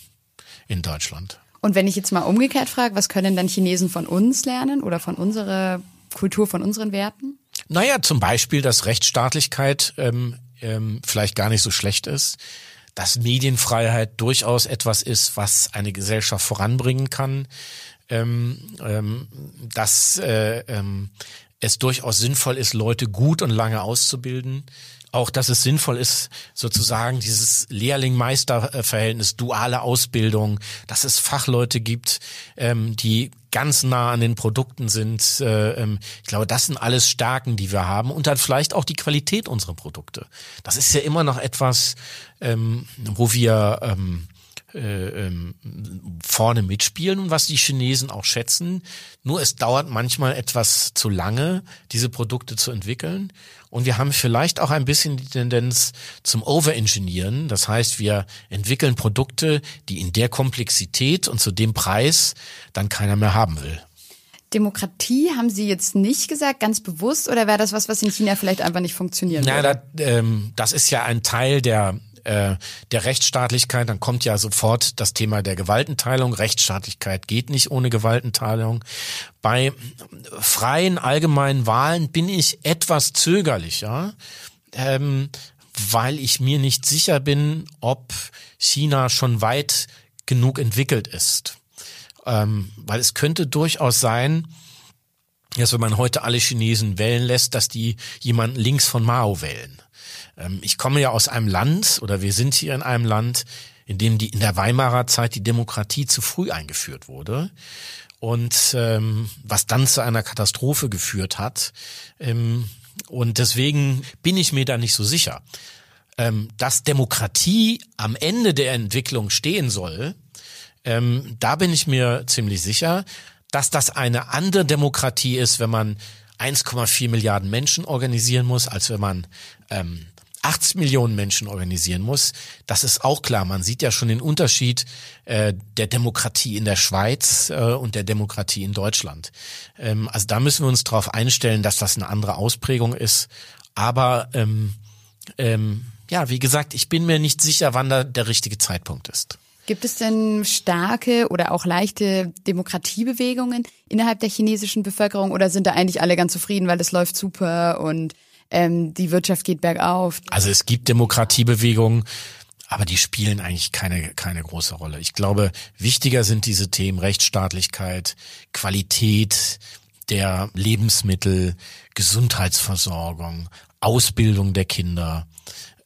in Deutschland. Und wenn ich jetzt mal umgekehrt frage, was können dann Chinesen von uns lernen oder von unserer Kultur, von unseren Werten? Naja, zum Beispiel, dass Rechtsstaatlichkeit ähm, ähm, vielleicht gar nicht so schlecht ist dass Medienfreiheit durchaus etwas ist, was eine Gesellschaft voranbringen kann, ähm, ähm, dass äh, ähm, es durchaus sinnvoll ist, Leute gut und lange auszubilden. Auch, dass es sinnvoll ist, sozusagen dieses Lehrling-Meister-Verhältnis, duale Ausbildung, dass es Fachleute gibt, ähm, die ganz nah an den Produkten sind. Äh, ähm, ich glaube, das sind alles Stärken, die wir haben und dann vielleicht auch die Qualität unserer Produkte. Das ist ja immer noch etwas, ähm, wo wir ähm, äh, ähm, vorne mitspielen und was die Chinesen auch schätzen. Nur es dauert manchmal etwas zu lange, diese Produkte zu entwickeln. Und wir haben vielleicht auch ein bisschen die Tendenz zum Overengineeren. Das heißt, wir entwickeln Produkte, die in der Komplexität und zu dem Preis dann keiner mehr haben will. Demokratie haben Sie jetzt nicht gesagt, ganz bewusst, oder wäre das was, was in China vielleicht einfach nicht funktionieren würde? Na, das, ähm, das ist ja ein Teil der äh, der Rechtsstaatlichkeit, dann kommt ja sofort das Thema der Gewaltenteilung. Rechtsstaatlichkeit geht nicht ohne Gewaltenteilung. Bei freien allgemeinen Wahlen bin ich etwas zögerlicher, ähm, weil ich mir nicht sicher bin, ob China schon weit genug entwickelt ist. Ähm, weil es könnte durchaus sein, dass wenn man heute alle Chinesen wählen lässt, dass die jemanden links von Mao wählen. Ähm, ich komme ja aus einem Land oder wir sind hier in einem Land, in dem die in der Weimarer Zeit die Demokratie zu früh eingeführt wurde und ähm, was dann zu einer Katastrophe geführt hat. Ähm, und deswegen bin ich mir da nicht so sicher. Ähm, dass Demokratie am Ende der Entwicklung stehen soll, ähm, da bin ich mir ziemlich sicher, dass das eine andere Demokratie ist, wenn man 1,4 Milliarden Menschen organisieren muss, als wenn man ähm, 80 Millionen Menschen organisieren muss, das ist auch klar. Man sieht ja schon den Unterschied äh, der Demokratie in der Schweiz äh, und der Demokratie in Deutschland. Ähm, also da müssen wir uns darauf einstellen, dass das eine andere Ausprägung ist. Aber ähm, ähm, ja, wie gesagt, ich bin mir nicht sicher, wann da der richtige Zeitpunkt ist. Gibt es denn starke oder auch leichte Demokratiebewegungen innerhalb der chinesischen Bevölkerung oder sind da eigentlich alle ganz zufrieden, weil es läuft super und ähm, die Wirtschaft geht bergauf. Also es gibt Demokratiebewegungen, aber die spielen eigentlich keine, keine große Rolle. Ich glaube, wichtiger sind diese Themen Rechtsstaatlichkeit, Qualität der Lebensmittel, Gesundheitsversorgung, Ausbildung der Kinder.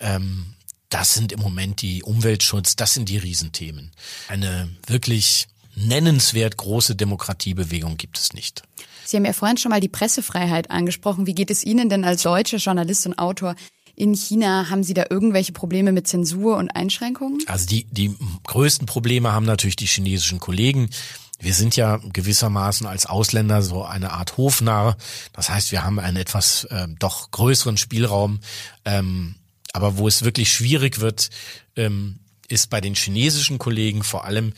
Ähm, das sind im Moment die Umweltschutz, das sind die Riesenthemen. Eine wirklich nennenswert große Demokratiebewegung gibt es nicht. Sie haben ja vorhin schon mal die Pressefreiheit angesprochen. Wie geht es Ihnen denn als deutscher Journalist und Autor in China? Haben Sie da irgendwelche Probleme mit Zensur und Einschränkungen? Also die, die größten Probleme haben natürlich die chinesischen Kollegen. wir sind ja gewissermaßen als Ausländer so eine Art Hofnarr. Das heißt, wir haben einen etwas äh, doch größeren Spielraum. Ähm, aber wo es wirklich schwierig wird, ähm, ist bei den chinesischen Kollegen vor allem,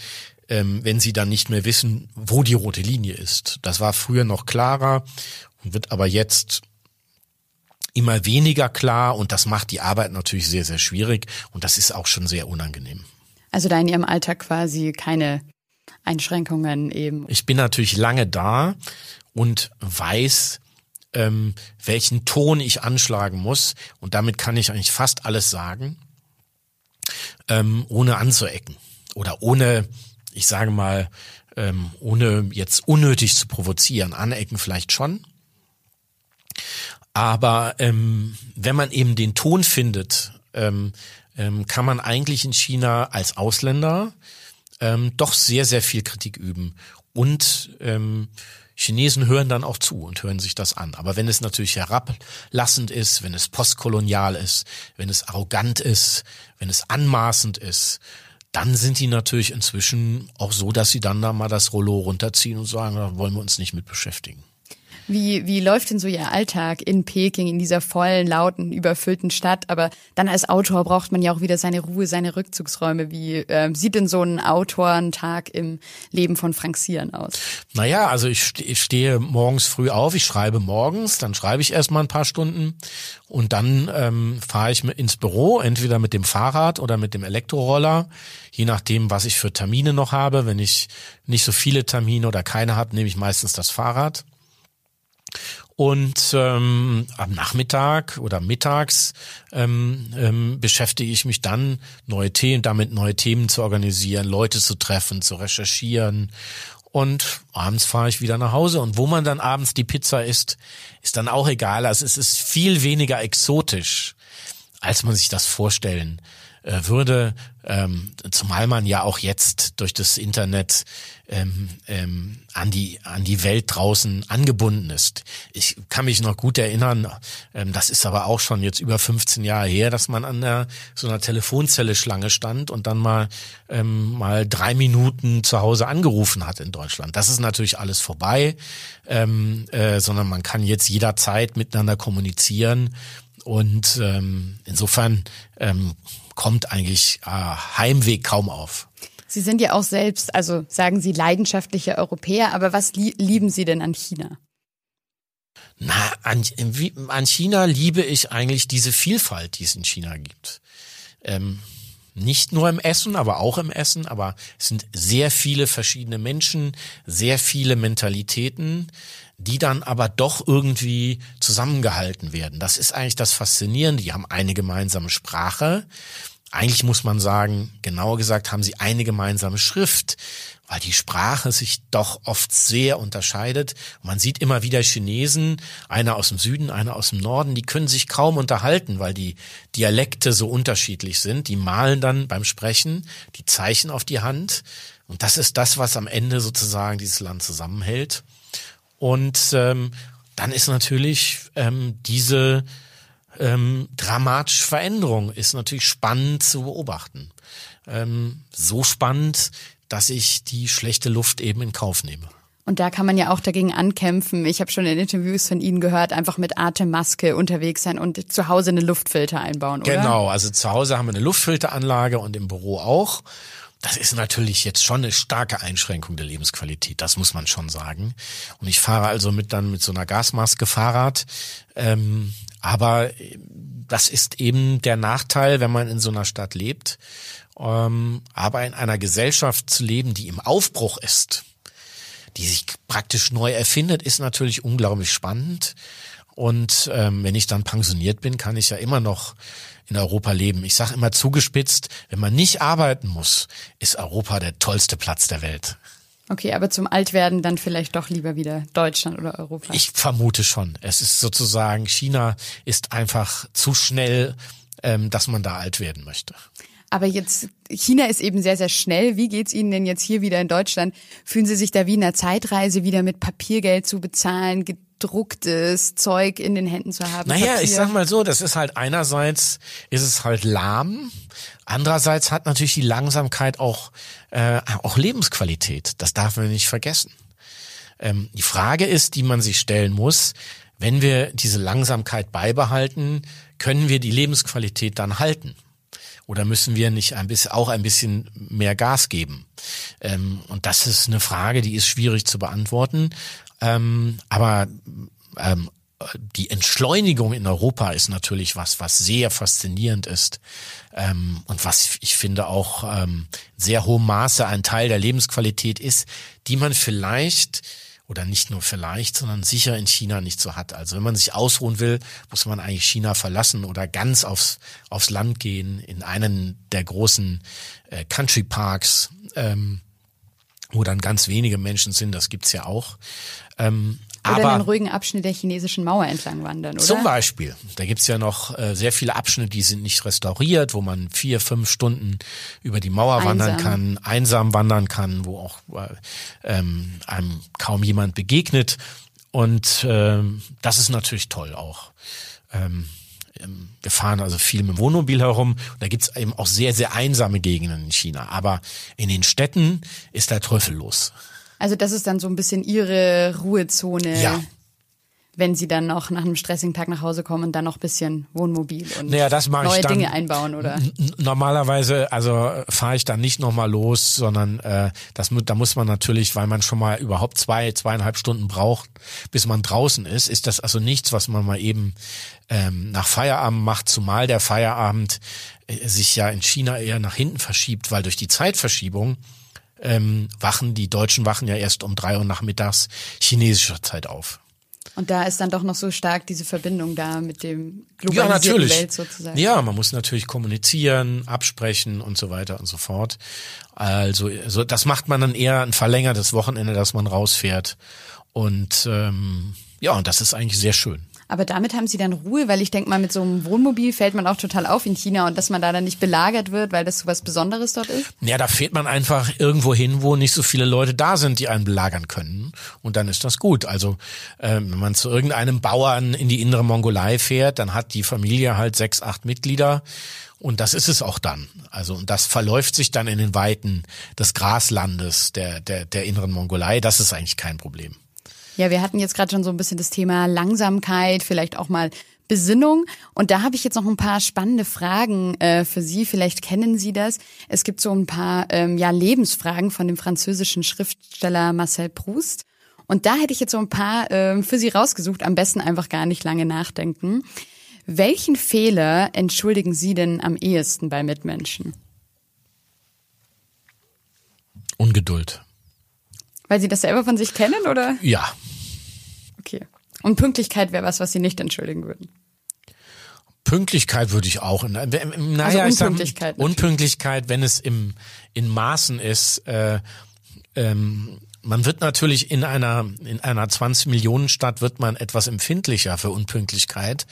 ähm, wenn sie dann nicht mehr wissen, wo die rote Linie ist. Das war früher noch klarer und wird aber jetzt immer weniger klar und das macht die Arbeit natürlich sehr, sehr schwierig und das ist auch schon sehr unangenehm. Also da in Ihrem Alltag quasi keine Einschränkungen eben. Ich bin natürlich lange da und weiß, ähm, welchen Ton ich anschlagen muss und damit kann ich eigentlich fast alles sagen, ähm, ohne anzuecken oder ohne, ich sage mal, ähm, ohne jetzt unnötig zu provozieren. Anecken vielleicht schon, aber ähm, wenn man eben den Ton findet, ähm, ähm, kann man eigentlich in China als Ausländer ähm, doch sehr, sehr viel Kritik üben. Und ähm, Chinesen hören dann auch zu und hören sich das an. Aber wenn es natürlich herablassend ist, wenn es postkolonial ist, wenn es arrogant ist, wenn es anmaßend ist, dann sind die natürlich inzwischen auch so, dass sie dann da mal das Rollo runterziehen und sagen, da wollen wir uns nicht mit beschäftigen. Wie, wie läuft denn so Ihr Alltag in Peking, in dieser vollen, lauten, überfüllten Stadt? Aber dann als Autor braucht man ja auch wieder seine Ruhe, seine Rückzugsräume. Wie äh, sieht denn so ein Autorentag im Leben von Frank Sieren aus? Naja, also ich, ich stehe morgens früh auf, ich schreibe morgens, dann schreibe ich erstmal ein paar Stunden und dann ähm, fahre ich ins Büro, entweder mit dem Fahrrad oder mit dem Elektroroller, je nachdem, was ich für Termine noch habe. Wenn ich nicht so viele Termine oder keine habe, nehme ich meistens das Fahrrad. Und ähm, am Nachmittag oder mittags ähm, ähm, beschäftige ich mich dann, neue Themen, damit neue Themen zu organisieren, Leute zu treffen, zu recherchieren. Und abends fahre ich wieder nach Hause. Und wo man dann abends die Pizza isst, ist dann auch egal. Also es ist viel weniger exotisch, als man sich das vorstellen äh, würde, ähm, zumal man ja auch jetzt durch das Internet ähm, ähm, an die an die Welt draußen angebunden ist. Ich kann mich noch gut erinnern, ähm, das ist aber auch schon jetzt über 15 Jahre her, dass man an der so einer Telefonzelle Schlange stand und dann mal ähm, mal drei Minuten zu Hause angerufen hat in Deutschland. Das ist natürlich alles vorbei, ähm, äh, sondern man kann jetzt jederzeit miteinander kommunizieren und ähm, insofern ähm, kommt eigentlich äh, Heimweg kaum auf. Sie sind ja auch selbst, also sagen Sie leidenschaftliche Europäer, aber was li lieben Sie denn an China? Na, an, an China liebe ich eigentlich diese Vielfalt, die es in China gibt. Ähm, nicht nur im Essen, aber auch im Essen, aber es sind sehr viele verschiedene Menschen, sehr viele Mentalitäten, die dann aber doch irgendwie zusammengehalten werden. Das ist eigentlich das Faszinierende. Die haben eine gemeinsame Sprache. Eigentlich muss man sagen, genauer gesagt haben sie eine gemeinsame Schrift, weil die Sprache sich doch oft sehr unterscheidet. man sieht immer wieder Chinesen, einer aus dem Süden, einer aus dem Norden, die können sich kaum unterhalten, weil die Dialekte so unterschiedlich sind. Die malen dann beim Sprechen die Zeichen auf die Hand. Und das ist das, was am Ende sozusagen dieses Land zusammenhält. Und ähm, dann ist natürlich ähm, diese ähm, dramatische Veränderung ist natürlich spannend zu beobachten. Ähm, so spannend, dass ich die schlechte Luft eben in Kauf nehme. Und da kann man ja auch dagegen ankämpfen. Ich habe schon in Interviews von Ihnen gehört, einfach mit Atemmaske unterwegs sein und zu Hause eine Luftfilter einbauen, oder? Genau, also zu Hause haben wir eine Luftfilteranlage und im Büro auch. Das ist natürlich jetzt schon eine starke Einschränkung der Lebensqualität, das muss man schon sagen. Und ich fahre also mit dann mit so einer Gasmaske Fahrrad. Ähm, aber das ist eben der Nachteil, wenn man in so einer Stadt lebt. Ähm, aber in einer Gesellschaft zu leben, die im Aufbruch ist, die sich praktisch neu erfindet, ist natürlich unglaublich spannend. Und ähm, wenn ich dann pensioniert bin, kann ich ja immer noch in Europa leben. Ich sage immer zugespitzt, wenn man nicht arbeiten muss, ist Europa der tollste Platz der Welt. Okay, aber zum Altwerden dann vielleicht doch lieber wieder Deutschland oder Europa. Ich vermute schon. Es ist sozusagen, China ist einfach zu schnell, ähm, dass man da alt werden möchte. Aber jetzt, China ist eben sehr, sehr schnell. Wie geht's Ihnen denn jetzt hier wieder in Deutschland? Fühlen Sie sich da wie in einer Zeitreise wieder mit Papiergeld zu bezahlen? Gedrucktes Zeug in den Händen zu haben. Naja, Papier. ich sag mal so, das ist halt einerseits ist es halt lahm, andererseits hat natürlich die Langsamkeit auch äh, auch Lebensqualität. Das darf man nicht vergessen. Ähm, die Frage ist, die man sich stellen muss, wenn wir diese Langsamkeit beibehalten, können wir die Lebensqualität dann halten? Oder müssen wir nicht ein bisschen, auch ein bisschen mehr Gas geben? Ähm, und das ist eine Frage, die ist schwierig zu beantworten. Ähm, aber ähm, die Entschleunigung in Europa ist natürlich was, was sehr faszinierend ist ähm, und was ich finde auch ähm, sehr hohem Maße ein Teil der Lebensqualität ist, die man vielleicht oder nicht nur vielleicht, sondern sicher in China nicht so hat. Also wenn man sich ausruhen will, muss man eigentlich China verlassen oder ganz aufs, aufs Land gehen, in einen der großen äh, Country Parks, ähm, wo dann ganz wenige Menschen sind, das gibt's ja auch. Ähm, oder aber einen ruhigen Abschnitt der chinesischen Mauer entlang wandern, oder? zum Beispiel. Da gibt's ja noch äh, sehr viele Abschnitte, die sind nicht restauriert, wo man vier, fünf Stunden über die Mauer wandern Einsam. kann, einsam wandern kann, wo auch äh, ähm, einem kaum jemand begegnet. Und ähm, das ist natürlich toll auch. Ähm, ähm, wir fahren also viel mit dem Wohnmobil herum. Da gibt's eben auch sehr, sehr einsame Gegenden in China. Aber in den Städten ist der Teufel los. Also das ist dann so ein bisschen ihre Ruhezone, Ja. wenn sie dann noch nach einem stressigen Tag nach Hause kommen und dann noch ein bisschen Wohnmobil und Naja, neue ich dann. Dinge einbauen, oder? Normalerweise, also fahre ich dann nicht nochmal los, sondern äh, das da muss man natürlich, weil man schon mal überhaupt zwei, zweieinhalb Stunden braucht, bis man draußen ist, ist das also nichts, was man mal eben ähm, nach Feierabend macht, zumal der Feierabend äh, sich ja in China eher nach hinten verschiebt, weil durch die Zeitverschiebung ähm, wachen die Deutschen wachen ja erst um drei Uhr nachmittags chinesischer Zeit auf. Und da ist dann doch noch so stark diese Verbindung da mit dem Ja, globalisierten natürlich. Welt sozusagen. Ja, man muss natürlich kommunizieren, absprechen und so weiter und so fort. Also, also das macht man dann eher ein verlängertes Wochenende, dass man rausfährt. Und ähm, ja, und das ist eigentlich sehr schön. Aber damit haben sie dann Ruhe, weil ich denke mal, mit so einem Wohnmobil fällt man auch total auf in China und dass man da dann nicht belagert wird, weil das so was Besonderes dort ist. Ja, da fährt man einfach irgendwo hin, wo nicht so viele Leute da sind, die einen belagern können. Und dann ist das gut. Also ähm, wenn man zu irgendeinem Bauern in die innere Mongolei fährt, dann hat die Familie halt sechs, acht Mitglieder. Und das ist es auch dann. Also und das verläuft sich dann in den Weiten des Graslandes der, der, der inneren Mongolei. Das ist eigentlich kein Problem. Ja, wir hatten jetzt gerade schon so ein bisschen das Thema Langsamkeit, vielleicht auch mal Besinnung. Und da habe ich jetzt noch ein paar spannende Fragen äh, für Sie. Vielleicht kennen Sie das. Es gibt so ein paar ähm, ja, Lebensfragen von dem französischen Schriftsteller Marcel Proust. Und da hätte ich jetzt so ein paar ähm, für Sie rausgesucht. Am besten einfach gar nicht lange nachdenken. Welchen Fehler entschuldigen Sie denn am ehesten bei Mitmenschen? Ungeduld. Weil Sie das selber von sich kennen, oder? Ja. Okay. Und Pünktlichkeit wäre was, was Sie nicht entschuldigen würden. Pünktlichkeit würde ich auch. Naja, Also ich sag, Unpünktlichkeit natürlich. Unpünktlichkeit, wenn es im in Maßen ist. Äh, ähm, man wird natürlich in einer in einer 20 Millionen Stadt wird man etwas empfindlicher für Unpünktlichkeit,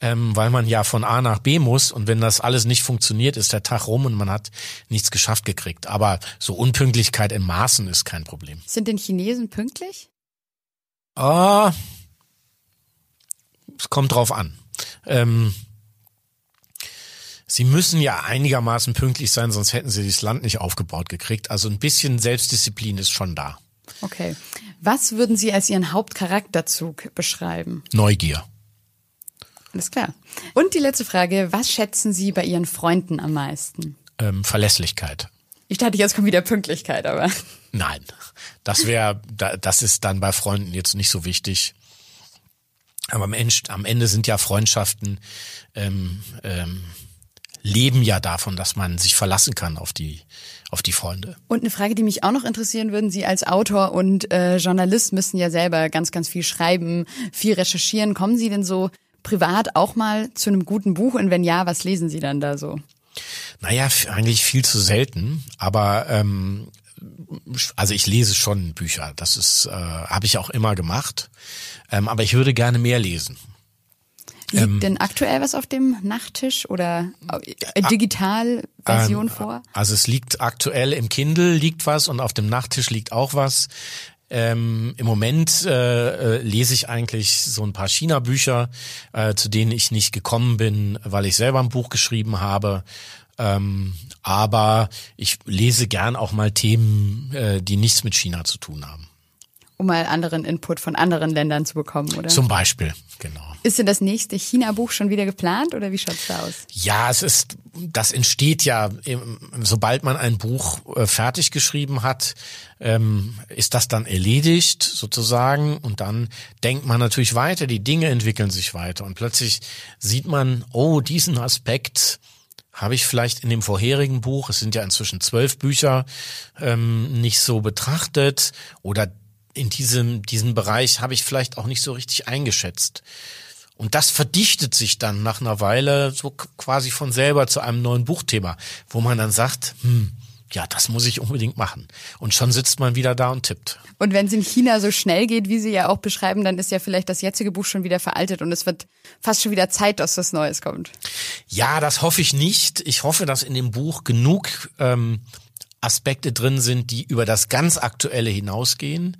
ähm, weil man ja von A nach B muss und wenn das alles nicht funktioniert, ist der Tag rum und man hat nichts geschafft gekriegt. Aber so Unpünktlichkeit in Maßen ist kein Problem. Sind denn Chinesen pünktlich? Ah, es kommt drauf an. Ähm, Sie müssen ja einigermaßen pünktlich sein, sonst hätten Sie das Land nicht aufgebaut gekriegt. Also ein bisschen Selbstdisziplin ist schon da. Okay. Was würden Sie als Ihren Hauptcharakterzug beschreiben? Neugier. Alles klar. Und die letzte Frage, was schätzen Sie bei Ihren Freunden am meisten? Ähm, Verlässlichkeit. Ich dachte, jetzt kommt wieder Pünktlichkeit, aber Nein, das wäre, da, das ist dann bei Freunden jetzt nicht so wichtig. Aber am Ende, am Ende sind ja Freundschaften ähm, ähm, leben ja davon, dass man sich verlassen kann auf die auf die Freunde. Und eine Frage, die mich auch noch interessieren würden, Sie als Autor und äh, Journalist müssen ja selber ganz, ganz viel schreiben, viel recherchieren. Kommen Sie denn so privat auch mal zu einem guten Buch? Und wenn ja, was lesen Sie dann da so? Naja, eigentlich viel zu selten, aber ähm, also ich lese schon Bücher, das ist, äh, habe ich auch immer gemacht, ähm, aber ich würde gerne mehr lesen. Liegt Ähm, denn aktuell was auf dem Nachttisch oder äh, Digitalversion Ähm, vor? Also es liegt aktuell im Kindle liegt was und auf dem Nachttisch liegt auch was. Ähm, Im Moment äh, äh, lese ich eigentlich so ein paar China-Bücher, äh, zu denen ich nicht gekommen bin, weil ich selber ein Buch geschrieben habe. Ähm, aber ich lese gern auch mal Themen, äh, die nichts mit China zu tun haben. Um mal anderen Input von anderen Ländern zu bekommen, oder? Zum Beispiel, genau. Ist denn das nächste China-Buch schon wieder geplant oder wie schaut's da aus? Ja, es ist, das entsteht ja, sobald man ein Buch äh, fertig geschrieben hat, ähm, ist das dann erledigt sozusagen und dann denkt man natürlich weiter, die Dinge entwickeln sich weiter und plötzlich sieht man, oh, diesen Aspekt habe ich vielleicht in dem vorherigen Buch, es sind ja inzwischen zwölf Bücher, ähm, nicht so betrachtet oder in diesem, diesem Bereich habe ich vielleicht auch nicht so richtig eingeschätzt. Und das verdichtet sich dann nach einer Weile so quasi von selber zu einem neuen Buchthema, wo man dann sagt, hm, ja, das muss ich unbedingt machen. Und schon sitzt man wieder da und tippt. Und wenn es in China so schnell geht, wie Sie ja auch beschreiben, dann ist ja vielleicht das jetzige Buch schon wieder veraltet und es wird fast schon wieder Zeit, dass was Neues kommt. Ja, das hoffe ich nicht. Ich hoffe, dass in dem Buch genug ähm, Aspekte drin sind, die über das ganz Aktuelle hinausgehen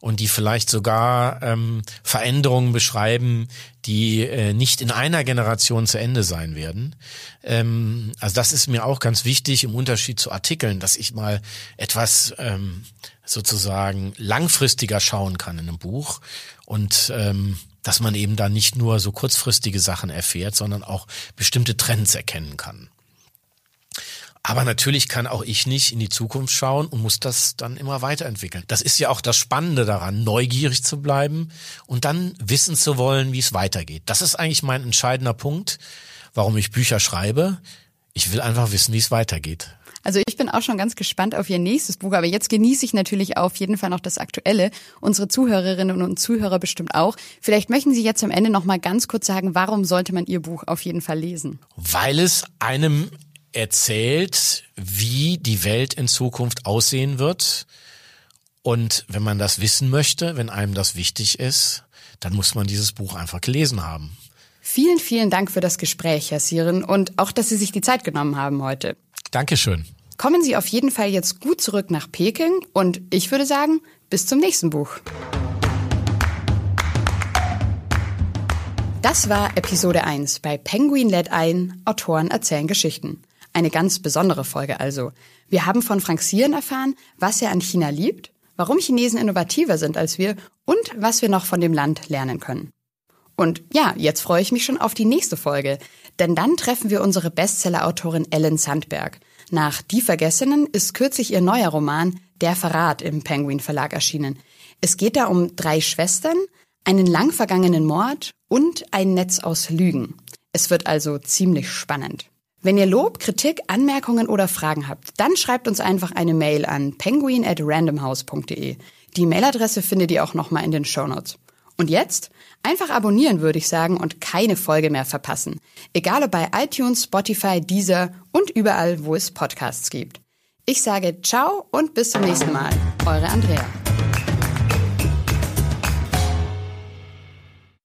und die vielleicht sogar ähm, Veränderungen beschreiben, die äh, nicht in einer Generation zu Ende sein werden. Ähm, also das ist mir auch ganz wichtig im Unterschied zu Artikeln, dass ich mal etwas ähm, sozusagen langfristiger schauen kann in einem Buch und ähm, dass man eben da nicht nur so kurzfristige Sachen erfährt, sondern auch bestimmte Trends erkennen kann. Aber natürlich kann auch ich nicht in die Zukunft schauen und muss das dann immer weiterentwickeln. Das ist ja auch das Spannende daran, neugierig zu bleiben und dann wissen zu wollen, wie es weitergeht. Das ist eigentlich mein entscheidender Punkt, warum ich Bücher schreibe. Ich will einfach wissen, wie es weitergeht. Also ich bin auch schon ganz gespannt auf Ihr nächstes Buch, aber jetzt genieße ich natürlich auf jeden Fall noch das Aktuelle. Unsere Zuhörerinnen und Zuhörer bestimmt auch. Vielleicht möchten Sie jetzt am Ende noch mal ganz kurz sagen, warum sollte man Ihr Buch auf jeden Fall lesen? Weil es einem erzählt, wie die Welt in Zukunft aussehen wird. Und wenn man das wissen möchte, wenn einem das wichtig ist, dann muss man dieses Buch einfach gelesen haben. Vielen, vielen Dank für das Gespräch, Herr Sieren, und auch, dass Sie sich die Zeit genommen haben heute. Dankeschön. Kommen Sie auf jeden Fall jetzt gut zurück nach Peking und ich würde sagen, bis zum nächsten Buch. Das war Episode 1 bei Penguin lädt ein, Autoren erzählen Geschichten. Eine ganz besondere Folge also. Wir haben von Frank Sieren erfahren, was er an China liebt, warum Chinesen innovativer sind als wir und was wir noch von dem Land lernen können. Und ja, jetzt freue ich mich schon auf die nächste Folge, denn dann treffen wir unsere Bestseller-Autorin Ellen Sandberg. Nach Die Vergessenen ist kürzlich ihr neuer Roman Der Verrat im Penguin Verlag erschienen. Es geht da um drei Schwestern, einen lang vergangenen Mord und ein Netz aus Lügen. Es wird also ziemlich spannend. Wenn ihr Lob, Kritik, Anmerkungen oder Fragen habt, dann schreibt uns einfach eine Mail an penguin at randomhouse.de. Die Mailadresse findet ihr auch nochmal in den Shownotes. Und jetzt einfach abonnieren, würde ich sagen, und keine Folge mehr verpassen. Egal ob bei iTunes, Spotify, Deezer und überall, wo es Podcasts gibt. Ich sage ciao und bis zum nächsten Mal. Eure Andrea.